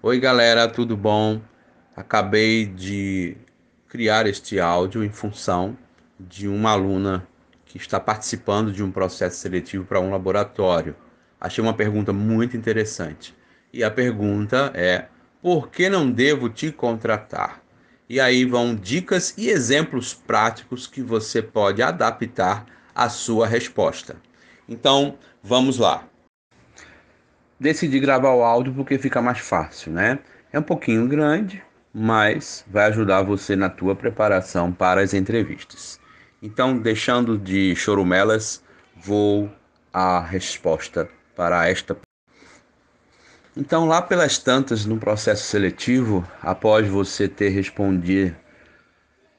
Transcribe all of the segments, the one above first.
Oi, galera, tudo bom? Acabei de criar este áudio em função de uma aluna que está participando de um processo seletivo para um laboratório. Achei uma pergunta muito interessante. E a pergunta é: por que não devo te contratar? E aí vão dicas e exemplos práticos que você pode adaptar à sua resposta. Então, vamos lá decidi gravar o áudio porque fica mais fácil, né? É um pouquinho grande, mas vai ajudar você na tua preparação para as entrevistas. Então, deixando de chorumelas, vou à resposta para esta. Então, lá pelas tantas no processo seletivo, após você ter respondido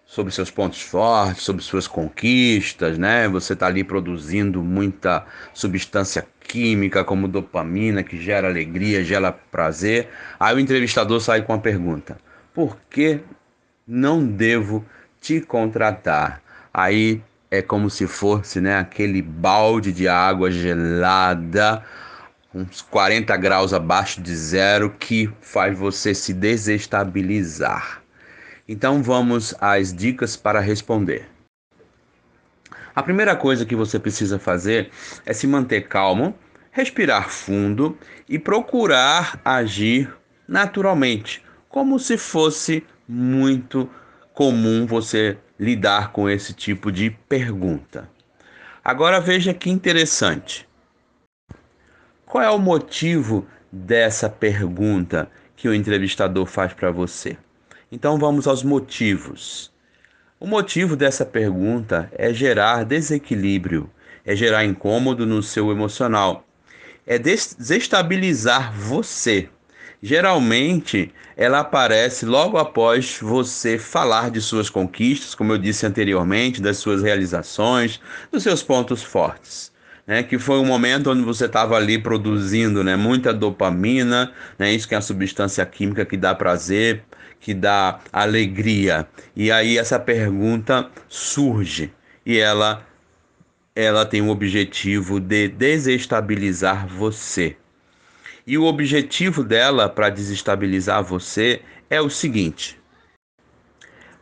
sobre seus pontos fortes, sobre suas conquistas, né? Você está ali produzindo muita substância química como dopamina que gera alegria, gera prazer. Aí o entrevistador sai com a pergunta: por que não devo te contratar? Aí é como se fosse, né, aquele balde de água gelada, uns 40 graus abaixo de zero, que faz você se desestabilizar. Então vamos às dicas para responder. A primeira coisa que você precisa fazer é se manter calmo, respirar fundo e procurar agir naturalmente, como se fosse muito comum você lidar com esse tipo de pergunta. Agora veja que interessante. Qual é o motivo dessa pergunta que o entrevistador faz para você? Então vamos aos motivos. O motivo dessa pergunta é gerar desequilíbrio, é gerar incômodo no seu emocional, é desestabilizar você. Geralmente, ela aparece logo após você falar de suas conquistas, como eu disse anteriormente, das suas realizações, dos seus pontos fortes. Né, que foi um momento onde você estava ali produzindo né, muita dopamina, né, isso que é a substância química que dá prazer, que dá alegria. E aí essa pergunta surge e ela ela tem o objetivo de desestabilizar você. E o objetivo dela para desestabilizar você é o seguinte: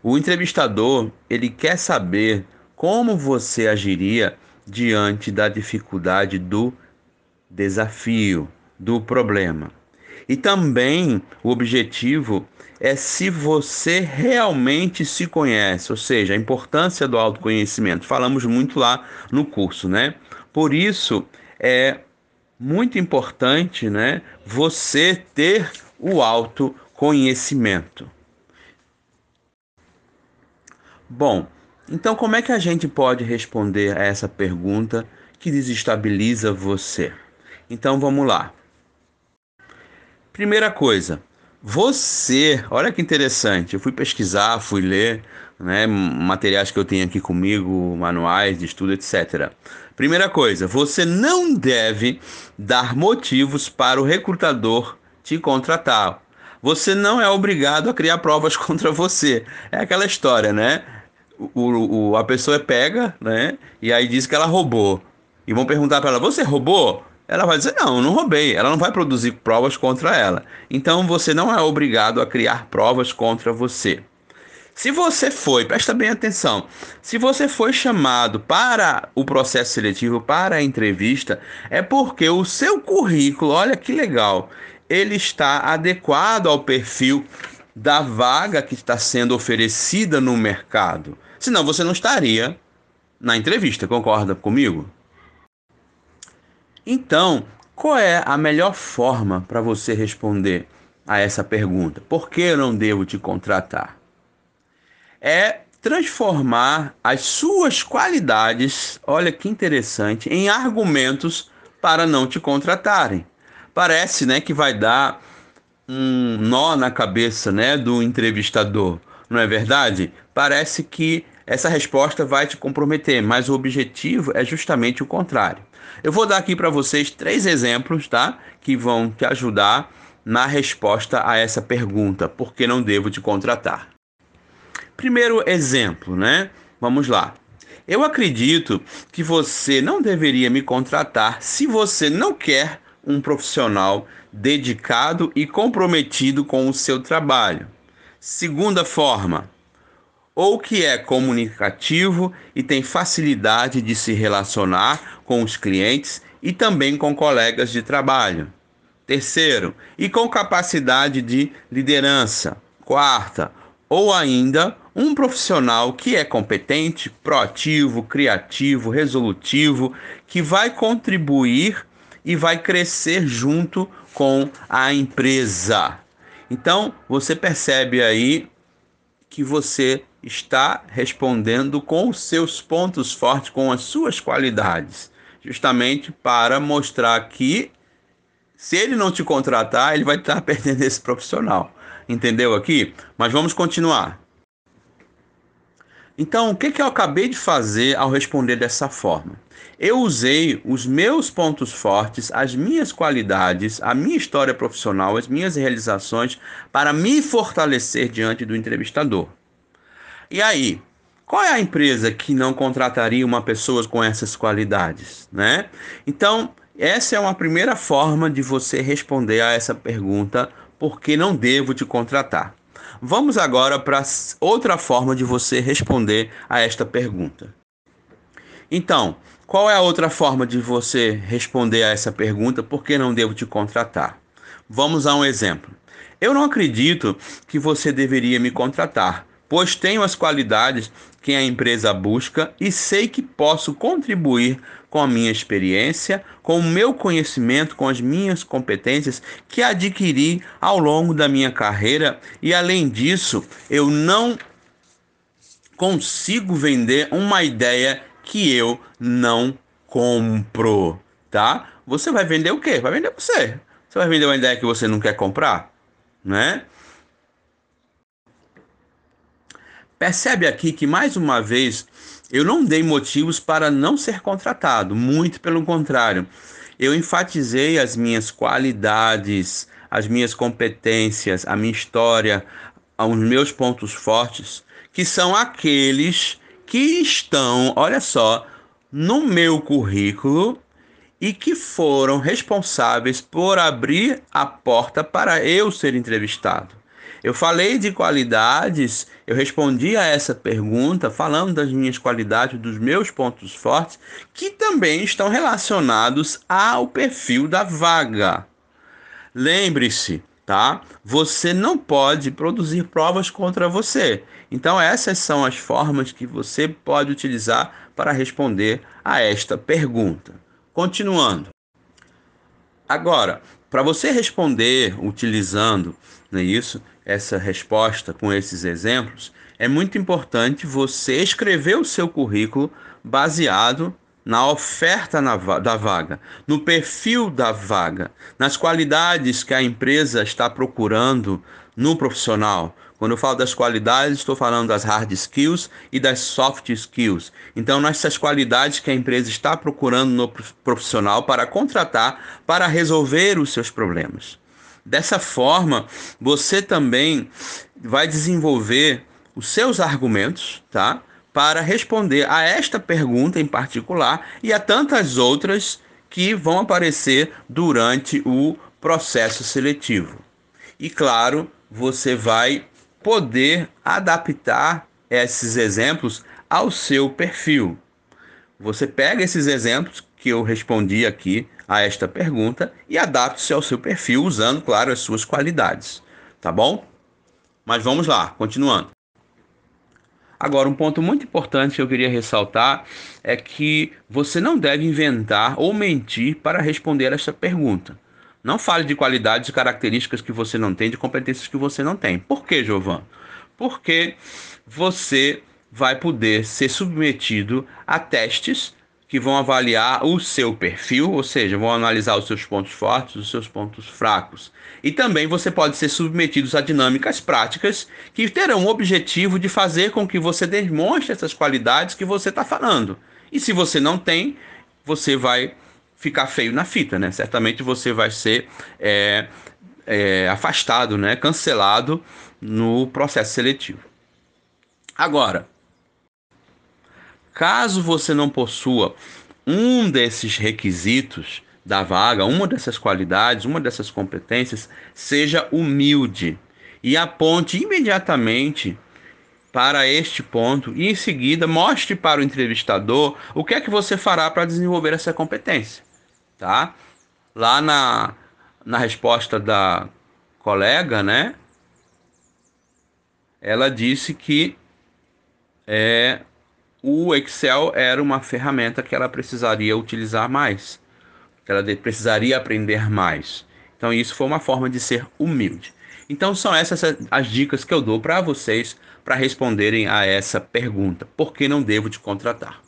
o entrevistador, ele quer saber como você agiria diante da dificuldade do desafio, do problema. E também o objetivo é se você realmente se conhece, ou seja, a importância do autoconhecimento. Falamos muito lá no curso, né? Por isso é muito importante, né, você ter o autoconhecimento. Bom, então como é que a gente pode responder a essa pergunta que desestabiliza você? Então vamos lá. Primeira coisa, você, olha que interessante, eu fui pesquisar, fui ler, né, materiais que eu tenho aqui comigo, manuais de estudo, etc. Primeira coisa, você não deve dar motivos para o recrutador te contratar. Você não é obrigado a criar provas contra você. É aquela história, né? O, o, a pessoa pega, né? E aí diz que ela roubou. E vão perguntar para ela: Você roubou? Ela vai dizer: Não, não roubei. Ela não vai produzir provas contra ela. Então você não é obrigado a criar provas contra você. Se você foi, presta bem atenção, se você foi chamado para o processo seletivo, para a entrevista, é porque o seu currículo, olha que legal, ele está adequado ao perfil da vaga que está sendo oferecida no mercado. Senão você não estaria na entrevista, concorda comigo? Então, qual é a melhor forma para você responder a essa pergunta? Por que eu não devo te contratar? É transformar as suas qualidades, olha que interessante, em argumentos para não te contratarem. Parece, né, que vai dar um nó na cabeça, né, do entrevistador. Não é verdade? Parece que essa resposta vai te comprometer, mas o objetivo é justamente o contrário. Eu vou dar aqui para vocês três exemplos, tá? Que vão te ajudar na resposta a essa pergunta: por que não devo te contratar? Primeiro exemplo, né? Vamos lá. Eu acredito que você não deveria me contratar se você não quer um profissional dedicado e comprometido com o seu trabalho. Segunda forma, ou que é comunicativo e tem facilidade de se relacionar com os clientes e também com colegas de trabalho. Terceiro, e com capacidade de liderança. Quarta, ou ainda um profissional que é competente, proativo, criativo, resolutivo, que vai contribuir e vai crescer junto com a empresa. Então, você percebe aí que você está respondendo com os seus pontos fortes, com as suas qualidades, justamente para mostrar que se ele não te contratar, ele vai estar perdendo esse profissional. Entendeu aqui? Mas vamos continuar. Então, o que, que eu acabei de fazer ao responder dessa forma? Eu usei os meus pontos fortes, as minhas qualidades, a minha história profissional, as minhas realizações para me fortalecer diante do entrevistador. E aí, qual é a empresa que não contrataria uma pessoa com essas qualidades, né? Então, essa é uma primeira forma de você responder a essa pergunta: por que não devo te contratar? Vamos agora para outra forma de você responder a esta pergunta. Então, qual é a outra forma de você responder a essa pergunta? Por que não devo te contratar? Vamos a um exemplo. Eu não acredito que você deveria me contratar, pois tenho as qualidades que a empresa busca e sei que posso contribuir com a minha experiência, com o meu conhecimento, com as minhas competências que adquiri ao longo da minha carreira e além disso, eu não consigo vender uma ideia que eu não compro, tá? Você vai vender o quê? Vai vender você. Você vai vender uma ideia que você não quer comprar, né? Percebe aqui que, mais uma vez, eu não dei motivos para não ser contratado, muito pelo contrário. Eu enfatizei as minhas qualidades, as minhas competências, a minha história, os meus pontos fortes, que são aqueles que estão, olha só, no meu currículo e que foram responsáveis por abrir a porta para eu ser entrevistado. Eu falei de qualidades, eu respondi a essa pergunta falando das minhas qualidades, dos meus pontos fortes, que também estão relacionados ao perfil da vaga. Lembre-se, tá? Você não pode produzir provas contra você. Então essas são as formas que você pode utilizar para responder a esta pergunta. Continuando. Agora, para você responder utilizando não é isso, essa resposta com esses exemplos, é muito importante você escrever o seu currículo baseado na oferta na, da vaga, no perfil da vaga, nas qualidades que a empresa está procurando no profissional. Quando eu falo das qualidades, estou falando das hard skills e das soft skills. Então, nessas qualidades que a empresa está procurando no profissional para contratar, para resolver os seus problemas. Dessa forma, você também vai desenvolver os seus argumentos, tá? para responder a esta pergunta em particular e a tantas outras que vão aparecer durante o processo seletivo. E claro, você vai poder adaptar esses exemplos ao seu perfil. Você pega esses exemplos que eu respondi aqui a esta pergunta e adapte-se ao seu perfil usando, claro, as suas qualidades, tá bom? Mas vamos lá, continuando. Agora, um ponto muito importante que eu queria ressaltar é que você não deve inventar ou mentir para responder esta pergunta. Não fale de qualidades e características que você não tem, de competências que você não tem. Por que, Jovan? Porque você vai poder ser submetido a testes que vão avaliar o seu perfil, ou seja, vão analisar os seus pontos fortes, os seus pontos fracos. E também você pode ser submetido a dinâmicas práticas que terão o objetivo de fazer com que você demonstre essas qualidades que você está falando. E se você não tem, você vai ficar feio na fita, né? Certamente você vai ser é, é, afastado, né? Cancelado no processo seletivo. Agora, Caso você não possua um desses requisitos da vaga, uma dessas qualidades, uma dessas competências, seja humilde e aponte imediatamente para este ponto e em seguida mostre para o entrevistador o que é que você fará para desenvolver essa competência, tá? Lá na, na resposta da colega, né? Ela disse que é, o Excel era uma ferramenta que ela precisaria utilizar mais que ela precisaria aprender mais. Então, isso foi uma forma de ser humilde. Então, são essas as dicas que eu dou para vocês para responderem a essa pergunta: por que não devo te contratar?